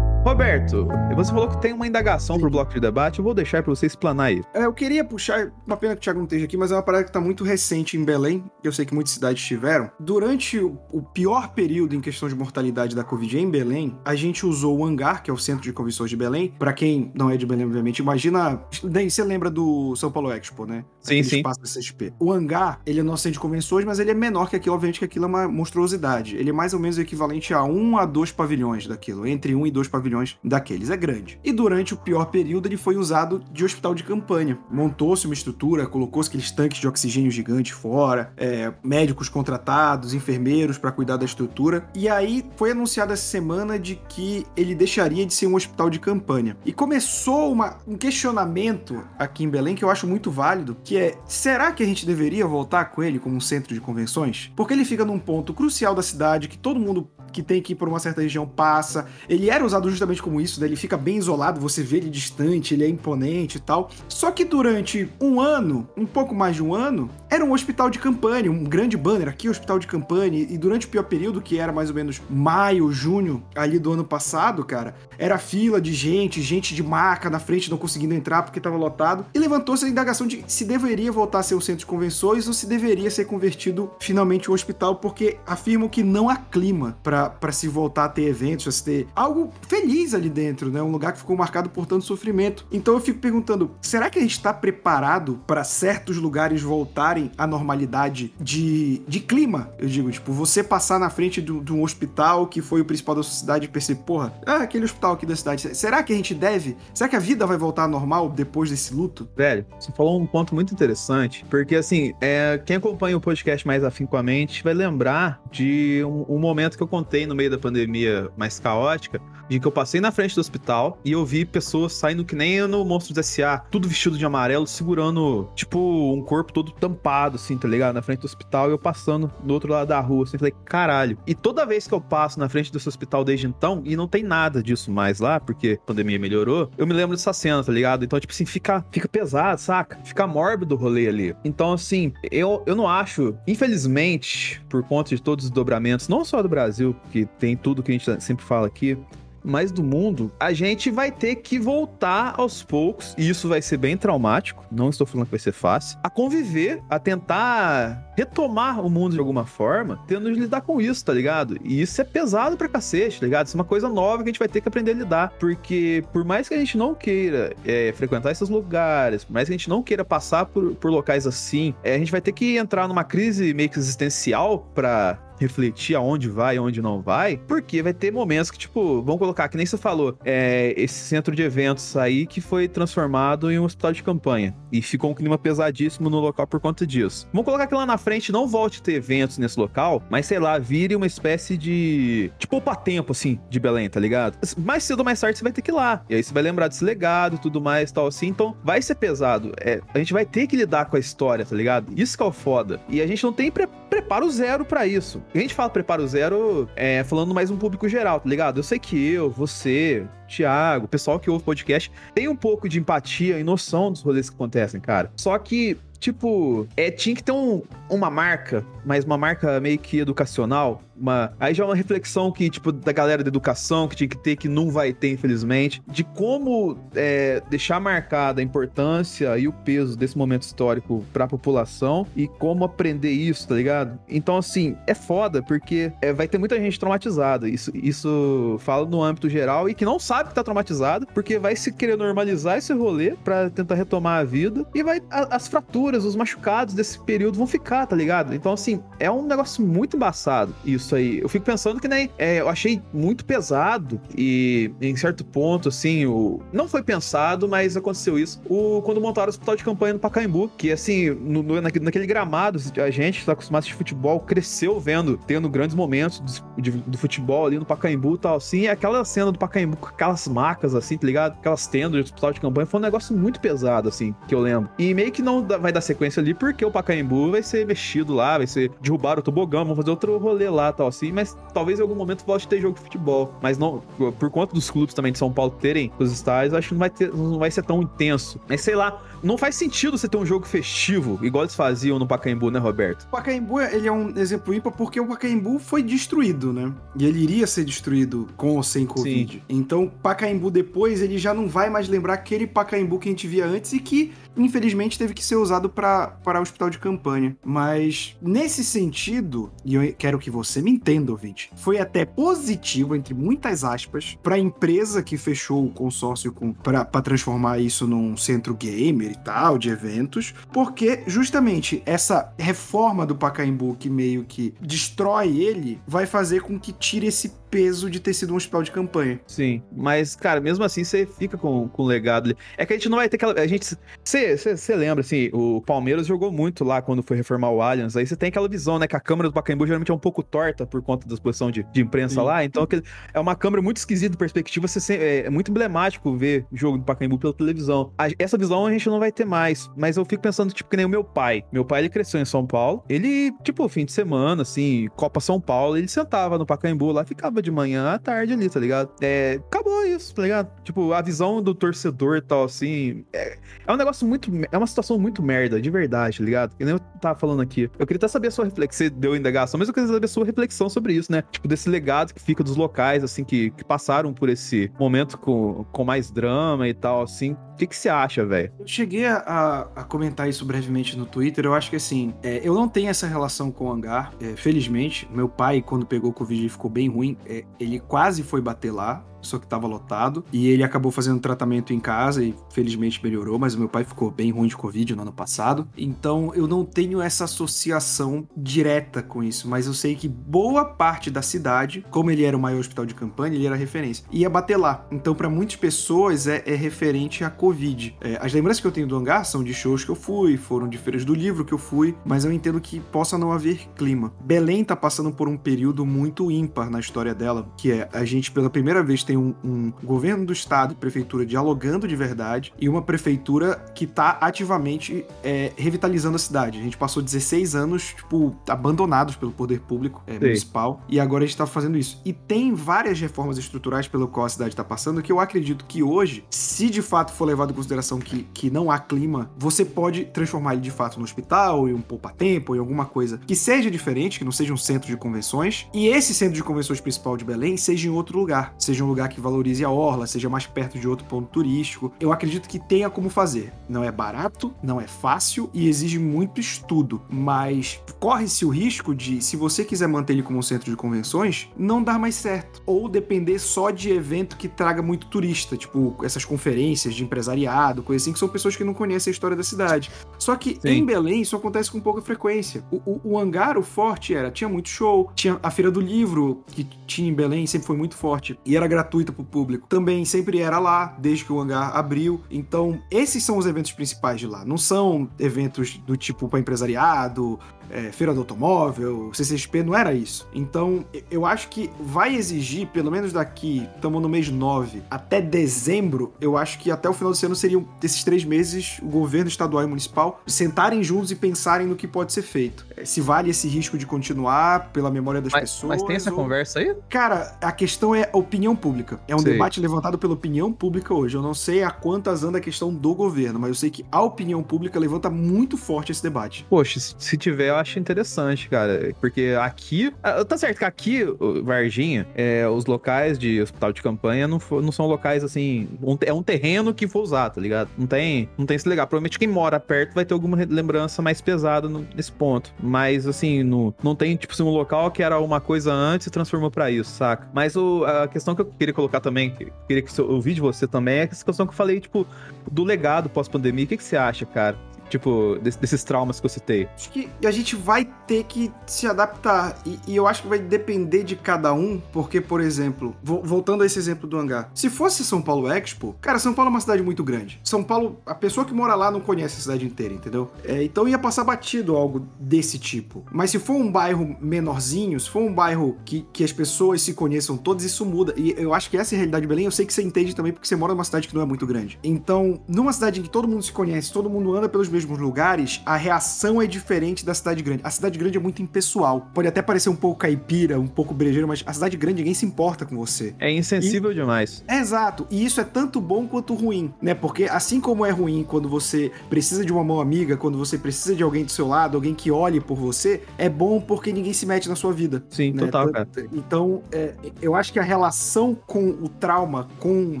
Roberto, você falou que tem uma indagação pro bloco de debate, eu vou deixar pra você explanar aí. É, eu queria puxar, uma pena que o Thiago não esteja aqui, mas é uma parada que tá muito recente em Belém, que eu sei que muitas cidades tiveram. Durante o, o pior período em questão de mortalidade da Covid em Belém, a gente usou o hangar, que é o Centro de Convenções de Belém. Pra quem não é de Belém, obviamente, imagina. Nem você lembra do São Paulo Expo, né? Sim, Aquele sim. espaço da CXP. O hangar, ele é nosso centro de convenções, mas ele é menor que aquilo, obviamente que aquilo é uma monstruosidade. Ele é mais ou menos o equivalente a um a dois pavilhões daquilo, entre um e dois pavilhões daqueles. É grande. E durante o pior período, ele foi usado de hospital de campanha. Montou-se uma estrutura, colocou-se aqueles tanques de oxigênio gigantes fora, é, médicos contratados, enfermeiros para cuidar da estrutura. E aí foi anunciado essa semana de que ele deixaria de ser um hospital de campanha. E começou uma- um questionamento aqui em Belém que eu acho muito válido, que é, será que a gente deveria voltar com ele como um centro de convenções? Porque ele fica num ponto crucial da cidade que todo mundo que tem que ir por uma certa região passa. Ele era usado justamente como isso, né? Ele fica bem isolado, você vê ele distante, ele é imponente e tal. Só que durante um ano, um pouco mais de um ano, era um hospital de campanha, um grande banner aqui, hospital de campanha, e durante o pior período, que era mais ou menos maio, junho, ali do ano passado, cara, era fila de gente, gente de maca na frente não conseguindo entrar porque estava lotado, e levantou-se a indagação de se deveria voltar a ser um centro de convenções ou se deveria ser convertido finalmente um hospital, porque afirmam que não há clima para se voltar a ter eventos, a se ter algo feliz ali dentro, né? Um lugar que ficou marcado por tanto sofrimento. Então eu fico perguntando, será que a gente está preparado para certos lugares voltarem à normalidade de, de clima? Eu digo, tipo, você passar na frente de, de um hospital que foi o principal da sua cidade e perceber, porra, ah, aquele hospital aqui da cidade. Será que a gente deve? Será que a vida vai voltar ao normal depois desse luto? Velho, você falou um ponto muito interessante, porque assim, é, quem acompanha o podcast mais afincoamente vai lembrar de um, um momento que eu contei no meio da pandemia mais caótica, de que eu passei na frente do hospital e eu vi pessoas saindo que nem no Monstros S.A., tudo vestido de amarelo, segurando, tipo, um corpo todo tampado, assim, tá ligado? Na frente do hospital e eu passando do outro lado da rua, assim, falei, caralho. E toda vez que eu passo na frente desse hospital desde então, e não tem nada disso mais lá, porque a pandemia melhorou, eu me lembro dessa cena, tá ligado? Então, tipo assim, fica, fica pesado, saca? Fica mórbido o rolê ali. Então, assim, eu, eu não acho, infelizmente, por conta de todos os dobramentos, não só do Brasil, que tem tudo que a gente sempre fala aqui, mais do mundo, a gente vai ter que voltar aos poucos, e isso vai ser bem traumático, não estou falando que vai ser fácil, a conviver, a tentar retomar o mundo de alguma forma, tendo de lidar com isso, tá ligado? E isso é pesado pra cacete, tá ligado? Isso é uma coisa nova que a gente vai ter que aprender a lidar, porque por mais que a gente não queira é, frequentar esses lugares, por mais que a gente não queira passar por, por locais assim, é, a gente vai ter que entrar numa crise meio que existencial pra refletir aonde vai e onde não vai, porque vai ter momentos que, tipo, vão colocar, que nem você falou, é, esse centro de eventos aí que foi transformado em um hospital de campanha. E ficou um clima pesadíssimo no local por conta disso. Vamos colocar que lá na frente não volte a ter eventos nesse local, mas sei lá, vire uma espécie de. de poupa-tempo, assim, de Belém, tá ligado? Mais cedo ou mais tarde você vai ter que ir lá. E aí você vai lembrar desse legado e tudo mais tal assim. Então vai ser pesado. É, a gente vai ter que lidar com a história, tá ligado? Isso que é o foda. E a gente não tem pre preparo zero para isso. A gente fala preparo zero é, falando mais um público geral, tá ligado? Eu sei que eu, você, Thiago, o pessoal que ouve podcast, tem um pouco de empatia e noção dos rolês que acontecem, cara. Só que tipo, é, tinha que ter um, uma marca, mas uma marca meio que educacional. Uma, aí já é uma reflexão que, tipo, da galera da educação que tinha que ter, que não vai ter, infelizmente, de como é, deixar marcada a importância e o peso desse momento histórico pra população e como aprender isso, tá ligado? Então, assim, é foda, porque é, vai ter muita gente traumatizada. Isso, isso fala no âmbito geral e que não sabe que tá traumatizado, porque vai se querer normalizar esse rolê para tentar retomar a vida e vai. A, as fraturas, os machucados desse período vão ficar, tá ligado? Então, assim, é um negócio muito embaçado isso aí. Eu fico pensando que, né, é, eu achei muito pesado e, em certo ponto, assim, o... não foi pensado, mas aconteceu isso. O... Quando montaram o hospital de campanha no Pacaembu, que, assim, no, no, naquele gramado, a gente que tá acostumado a futebol, cresceu vendo, tendo grandes momentos do, de, do futebol ali no Pacaembu e tal, assim, aquela cena do Pacaembu com aquelas macas, assim, tá ligado? Aquelas tendas de hospital de campanha, foi um negócio muito pesado, assim, que eu lembro. E meio que não vai dar sequência ali, porque o Pacaembu vai ser mexido lá, vai ser derrubar o tobogão, vão fazer outro rolê lá, tal assim, mas talvez em algum momento volte a ter jogo de futebol. Mas não, por conta dos clubes também de São Paulo terem os estádios, acho que não vai, ter, não vai ser tão intenso. Mas sei lá, não faz sentido você ter um jogo festivo, igual eles faziam no Pacaembu, né, Roberto? O Pacaembu, ele é um exemplo ímpar porque o Pacaembu foi destruído, né? E ele iria ser destruído com ou sem Covid. Sim. Então, o Pacaembu depois, ele já não vai mais lembrar aquele Pacaembu que a gente via antes e que, infelizmente, teve que ser usado para o hospital de campanha. Mas, nesse sentido, e eu quero que você me entenda, ouvinte, foi até positivo, entre muitas aspas, para a empresa que fechou o consórcio para transformar isso num centro gamer e tal, de eventos, porque justamente essa reforma do Pacaembu que meio que destrói ele vai fazer com que tire esse peso de ter sido um hospital de campanha. Sim, mas, cara, mesmo assim você fica com, com o legado. É que a gente não vai ter aquela. A gente. Você lembra, assim, o Palmeiras jogou muito lá quando foi reformar o Allianz. Aí você tem aquela visão, né? Que a câmera do Pacaembu geralmente é um pouco torta por conta da exposição de, de imprensa Sim. lá. Então é uma câmera muito esquisita de perspectiva. Você, é, é muito emblemático ver o jogo do Pacaembu pela televisão. A, essa visão a gente não vai ter mais. Mas eu fico pensando, tipo, que nem o meu pai. Meu pai, ele cresceu em São Paulo. Ele, tipo, fim de semana, assim, Copa São Paulo, ele sentava no Pacaembu lá, ficava de manhã à tarde ali, tá ligado? É, acabou isso, tá ligado? Tipo, a visão do torcedor e tal, assim, é, é um negócio muito, é uma situação muito merda, de verdade, tá ligado? Que nem eu tava falando aqui. Eu queria até saber a sua reflexão, você deu indagação, mas eu queria saber a sua reflexão sobre isso, né? Tipo, desse legado que fica dos locais, assim, que, que passaram por esse momento com, com mais drama e tal, assim. O que, que você acha, velho? Eu cheguei a, a, comentar isso brevemente no Twitter. Eu acho que, assim, é, eu não tenho essa relação com o hangar, é, felizmente. Meu pai, quando pegou Covid, ficou bem ruim. É, ele quase foi bater lá só que estava lotado. E ele acabou fazendo tratamento em casa e felizmente melhorou, mas o meu pai ficou bem ruim de Covid no ano passado. Então eu não tenho essa associação direta com isso, mas eu sei que boa parte da cidade, como ele era o maior hospital de campanha, ele era referência. Ia bater lá. Então, para muitas pessoas, é, é, referente à Covid. É, as lembranças que eu tenho do hangar são de shows que eu fui, foram de feiras do livro que eu fui, mas eu entendo que possa não haver clima. Belém tá passando por um período muito ímpar na história dela, que é a gente pela primeira vez tem um, um governo do estado e prefeitura dialogando de verdade e uma prefeitura que está ativamente é, revitalizando a cidade. A gente passou 16 anos, tipo, abandonados pelo poder público é, municipal e agora a gente está fazendo isso. E tem várias reformas estruturais pelo qual a cidade está passando que eu acredito que hoje, se de fato for levado em consideração que, que não há clima, você pode transformar ele de fato no hospital, em um poupa-tempo, em alguma coisa que seja diferente, que não seja um centro de convenções, e esse centro de convenções principal de Belém seja em outro lugar, seja um lugar lugar que valorize a orla, seja mais perto de outro ponto turístico. Eu acredito que tenha como fazer. Não é barato, não é fácil e exige muito estudo, mas corre-se o risco de, se você quiser manter ele como um centro de convenções, não dar mais certo. Ou depender só de evento que traga muito turista, tipo essas conferências de empresariado, coisa assim, que são pessoas que não conhecem a história da cidade. Só que Sim. em Belém isso acontece com pouca frequência. O, o, o hangar, o forte era, tinha muito show, tinha a Feira do Livro, que tinha em Belém, sempre foi muito forte, e era gratuito gratuita para o público. Também sempre era lá, desde que o hangar abriu. Então, esses são os eventos principais de lá. Não são eventos do tipo para empresariado, é, feira do automóvel, CCXP, não era isso. Então, eu acho que vai exigir, pelo menos daqui, estamos no mês 9, até dezembro, eu acho que até o final desse ano seriam, desses três meses, o governo estadual e municipal sentarem juntos e pensarem no que pode ser feito. É, se vale esse risco de continuar pela memória das mas, pessoas. Mas tem essa ou... conversa aí? Cara, a questão é a opinião pública. É um sei. debate levantado pela opinião pública hoje. Eu não sei a quantas anda a questão do governo, mas eu sei que a opinião pública levanta muito forte esse debate. Poxa, se tiver eu acho interessante, cara. Porque aqui. Ah, tá certo que aqui, Varginha, é, os locais de hospital de campanha não, for, não são locais assim. Um, é um terreno que for usar, tá ligado? Não tem, não tem esse legal. Provavelmente quem mora perto vai ter alguma lembrança mais pesada no, nesse ponto. Mas, assim, no, não tem, tipo assim, um local que era uma coisa antes e transformou para isso, saca? Mas o, a questão que eu queria colocar também, que queria que eu ouvir de você também, é essa questão que eu falei, tipo, do legado pós-pandemia. O que, que você acha, cara? Tipo, desses traumas que eu citei. Acho que a gente vai ter que se adaptar. E, e, eu acho que vai depender de cada um, porque, por exemplo, voltando a esse exemplo do hangar. Se fosse São Paulo Expo, cara, São Paulo é uma cidade muito grande. São Paulo, a pessoa que mora lá não conhece a cidade inteira, entendeu? É, então ia passar batido algo desse tipo. Mas se for um bairro menorzinho, se for um bairro que, que as pessoas se conheçam todas, isso muda. E eu acho que essa é a realidade de Belém. Eu sei que você entende também, porque você mora numa cidade que não é muito grande. Então, numa cidade em que todo mundo se conhece, todo mundo anda pelos mesmos lugares, a reação é diferente da cidade grande. A cidade grande é muito impessoal. Pode até parecer um pouco caipira, um pouco brejeiro, mas a cidade grande ninguém se importa com você. É insensível e... demais. É, exato. E isso é tanto bom quanto ruim, né? Porque assim como é ruim quando você precisa de uma mão amiga, quando você precisa de alguém do seu lado, alguém que olhe por você, é bom porque ninguém se mete na sua vida. Sim, né? total, cara. Então, é, eu acho que a relação com o trauma, com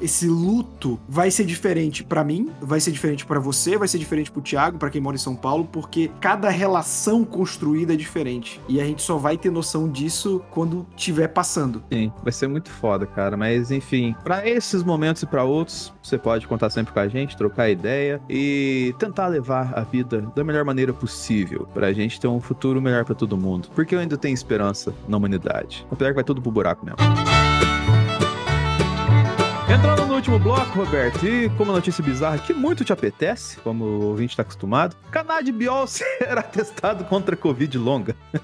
esse luto vai ser diferente pra mim, vai ser diferente pra você, vai ser diferente pro Thiago, pra quem mora em São Paulo, porque cada relação construída é diferente. E a gente só vai ter noção disso quando tiver passando. Sim, vai ser muito foda, cara. Mas enfim, pra esses momentos e pra outros, você pode contar sempre com a gente, trocar ideia e tentar levar a vida da melhor maneira possível pra gente ter um futuro melhor pra todo mundo. Porque eu ainda tenho esperança na humanidade. Apesar que vai tudo pro buraco mesmo. Entrando no último bloco, Roberto, e como notícia bizarra que muito te apetece, como o ouvinte está acostumado, canabidiol será testado contra Covid longa.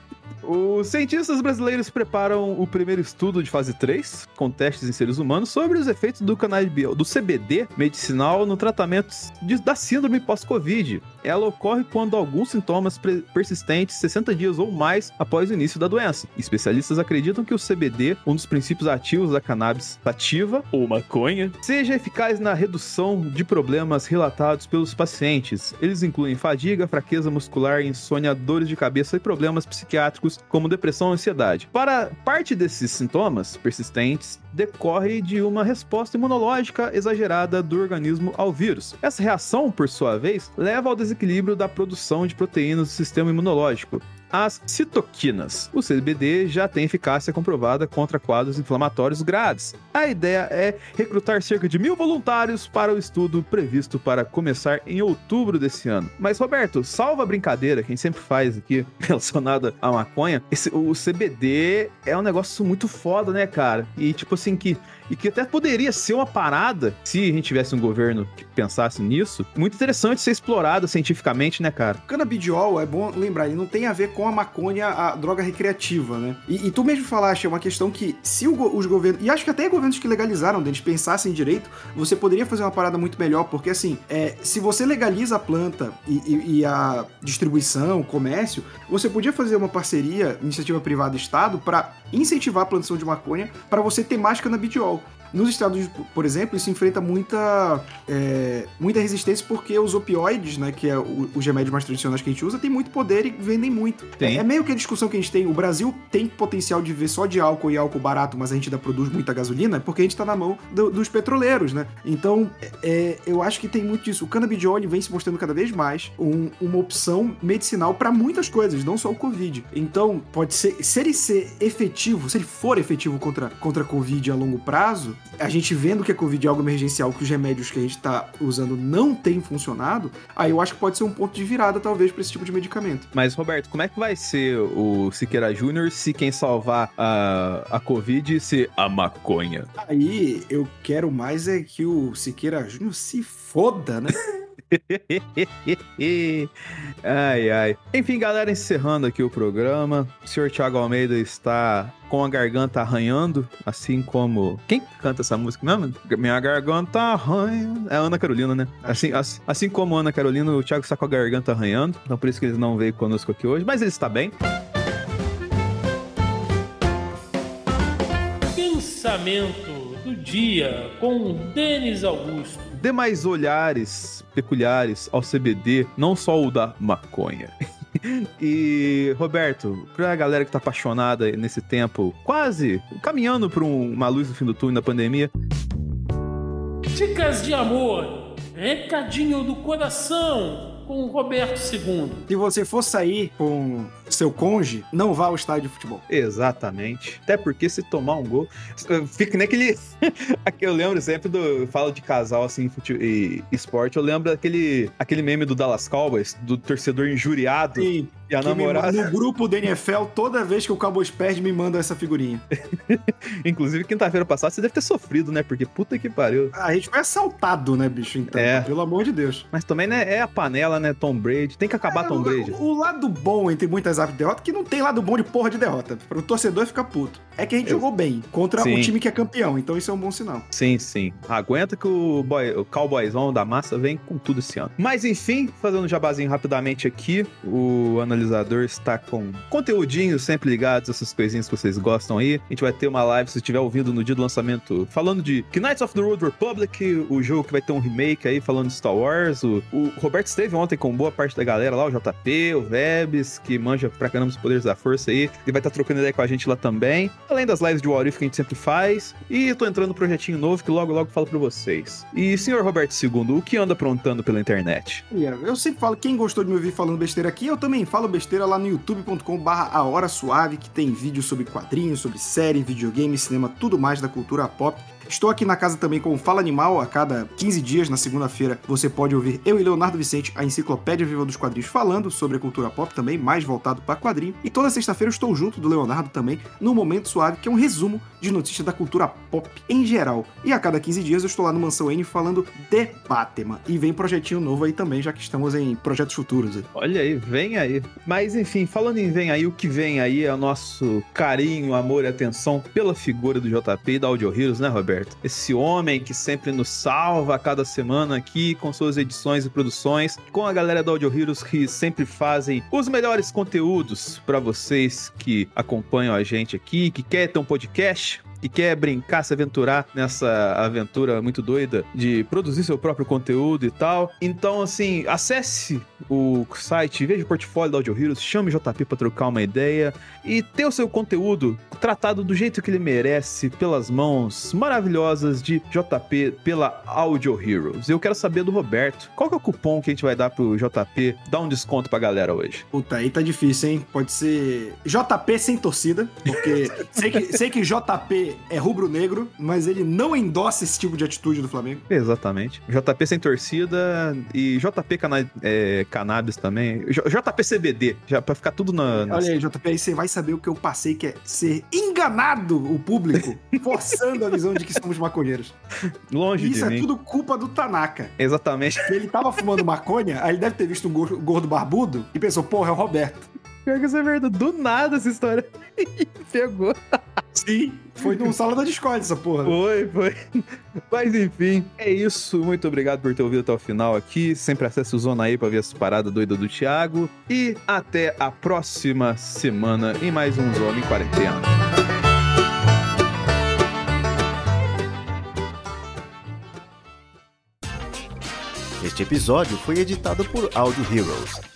Os cientistas brasileiros preparam o primeiro estudo de fase 3, com testes em seres humanos, sobre os efeitos do canabidiol, do CBD medicinal no tratamento de- da síndrome pós-Covid. Ela ocorre quando alguns sintomas persistentes 60 dias ou mais após o início da doença. Especialistas acreditam que o CBD, um dos princípios ativos da cannabis sativa, ou maconha, seja eficaz na redução de problemas relatados pelos pacientes. Eles incluem fadiga, fraqueza muscular, insônia, dores de cabeça e problemas psiquiátricos como depressão e ansiedade. Para parte desses sintomas persistentes, decorre de uma resposta imunológica exagerada do organismo ao vírus. Essa reação, por sua vez, leva ao desequilíbrio da produção de proteínas do sistema imunológico. As citoquinas. O CBD já tem eficácia comprovada contra quadros inflamatórios graves. A ideia é recrutar cerca de mil voluntários para o estudo previsto para começar em outubro desse ano. Mas, Roberto, salva a brincadeira que a gente sempre faz aqui relacionada à maconha. Esse- o CBD é um negócio muito foda, né, cara? E tipo assim, que e que até poderia ser uma parada se a gente tivesse um governo que pensasse nisso. Muito interessante ser explorado cientificamente, né, cara? Canabidiol, é bom lembrar, ele não tem a ver com a maconha, a droga recreativa, né? E, e tu mesmo falaste, é uma questão que se o os governos, e acho que até governos que legalizaram, deles pensassem direito, você poderia fazer uma parada muito melhor, porque assim, é, se você legaliza a planta e, e- e a distribuição, o comércio, você podia fazer uma parceria, iniciativa privada e Estado, para incentivar a plantação de maconha, para você ter mais canabidiol. Nos Estados Unidos, por exemplo, isso enfrenta muita, é, muita resistência porque os opioides, né, que é o- os remédios mais tradicionais que a gente usa, tem muito poder e vendem muito. Tem. É meio que a discussão que a gente tem. O Brasil tem potencial de viver só de álcool e álcool barato, mas a gente ainda produz muita gasolina, porque a gente tá na mão do- dos petroleiros, né? Então, é, eu acho que tem muito disso. O canabidiol ele vem se mostrando cada vez mais um- uma opção medicinal para muitas coisas, não só o Covid. Então, pode ser, se ele ser efetivo, se ele for efetivo contra, contra a Covid a longo prazo, a gente vendo que a Covid é algo emergencial, que os remédios que a gente tá usando não têm funcionado, aí eu acho que pode ser um ponto de virada, talvez, para esse tipo de medicamento. Mas, Roberto, como é que vai ser o Siqueira Júnior se quem salvar a, a Covid se a maconha? Aí eu quero mais é que o Siqueira Júnior se foda, né? ai, ai. Enfim, galera, encerrando aqui o programa. O senhor Thiago Almeida está com a garganta arranhando, assim como. Quem canta essa música mesmo? Minha garganta arranha. É a Ana Carolina, né? Assim, assim, assim como a Ana Carolina, o Thiago está com a garganta arranhando. Então por isso que ele não veio conosco aqui hoje. Mas ele está bem. Pensamento dia com Denis Augusto. demais olhares peculiares ao CBD, não só o da maconha. E, Roberto, pra galera que tá apaixonada nesse tempo, quase caminhando pra um- uma luz no fim do túnel da pandemia, Dicas de amor. Recadinho do coração com o Roberto II. Se você for sair com seu conge, não vá ao estádio de futebol. exatamente. Até porque se tomar um gol, fica que nem aquele. aqui eu lembro sempre do. Fala de casal assim, fute... e esporte. Eu lembro daquele aquele meme do Dallas Cowboys, do torcedor injuriado E e a namorada. no grupo do NFL, toda vez que o Cowboys perde, me manda essa figurinha. Inclusive, quinta-feira passada você deve ter sofrido, né? Porque puta que pariu. A gente foi assaltado, né, bicho? Então, É. pelo amor de Deus. Mas também, né, é a panela, né, Tom Brady. Tem que acabar É, Tom o- Brady. O, o lado bom entre muitas aspas de derrota, que não tem lado bom de porra de derrota. Para o torcedor ficar puto. É que a gente Eu- jogou bem contra Sim. um time que é campeão, então isso é um bom sinal. Sim, sim. Aguenta que o, boy, o Cowboyzão da massa vem com tudo esse ano. Mas enfim, fazendo um jabazinho rapidamente aqui, o Ana está com conteúdinhos sempre ligados, essas coisinhas que vocês gostam aí. A gente vai ter uma live, se estiver ouvindo no dia do lançamento, falando de Knights of the Old Republic, o jogo que vai ter um remake aí, falando de Star Wars. O, o Roberto esteve ontem com boa parte da galera lá, o JP, o Vebs, que manja pra caramba os poderes da força aí. Ele vai estar trocando ideia com a gente lá também. Além das lives de What If que a gente sempre faz. E tô entrando no projetinho novo que logo, logo falo pra vocês. E, senhor Roberto II, o que anda aprontando pela internet? Eu sempre falo, quem gostou de me ouvir falando besteira aqui, eu também falo besteira lá no youtube.com barra A Hora Suave, que tem vídeo sobre quadrinhos, sobre série, videogame, cinema, tudo mais da cultura pop. Estou aqui na casa também com o Fala Animal, a cada 15 dias, na segunda-feira, você pode ouvir eu e Leonardo Vicente, a enciclopédia viva dos quadrinhos, falando sobre a cultura pop também, mais voltado para quadrinho. E toda sexta-feira eu estou junto do Leonardo também, no Momento Suave, que é um resumo de notícias da cultura pop em geral. E a cada 15 dias eu estou lá no Mansão N falando de Batman. E vem projetinho novo aí também, já que estamos em projetos futuros. Olha aí, vem aí. Mas enfim, falando em vem aí, o que vem aí é o nosso carinho, amor e atenção pela figura do JP e da Audio Heroes, né, Roberto? Esse homem que sempre nos salva a cada semana aqui com suas edições e produções, com a galera da Audio Heroes que sempre fazem os melhores conteúdos para vocês que acompanham a gente aqui, que quer ter um podcast, que quer brincar, se aventurar nessa aventura muito doida de produzir seu próprio conteúdo e tal. Então, assim, acesse o site, veja o portfólio da Audio Heroes, chame o JP para trocar uma ideia e ter o seu conteúdo tratado do jeito que ele merece, pelas mãos maravilhosas de JP pela Audio Heroes. Eu quero saber do Roberto, qual que é o cupom que a gente vai dar pro JP dar um desconto pra galera hoje? Puta, aí tá difícil, hein? Pode ser JP sem torcida, porque sei, que, sei que JP é rubro-negro, mas ele não endossa esse tipo de atitude do Flamengo. Exatamente. JP sem torcida e JP cana é, Cannabis também. J- JP CBD, já pra ficar tudo na. na- Olha aí, JP, aí você vai saber o que eu passei, que é ser enganado o público, forçando a visão de que somos maconheiros. longe E isso de é mim. tudo culpa do Tanaka. Exatamente. Ele tava fumando maconha, aí ele deve ter visto um gor- gordo barbudo e pensou, porra, é o Roberto. Pior que isso é verdade. Do nada essa história. Pegou. Sim. Foi num sala da Discord essa porra. Foi, foi. Mas enfim, é isso. Muito obrigado por ter ouvido até o final aqui. Sempre acesse o Zona aí pra ver as paradas doidas do Thiago. E até a próxima semana em mais um Zona em Quarentena. Este episódio foi editado por Audio Heroes.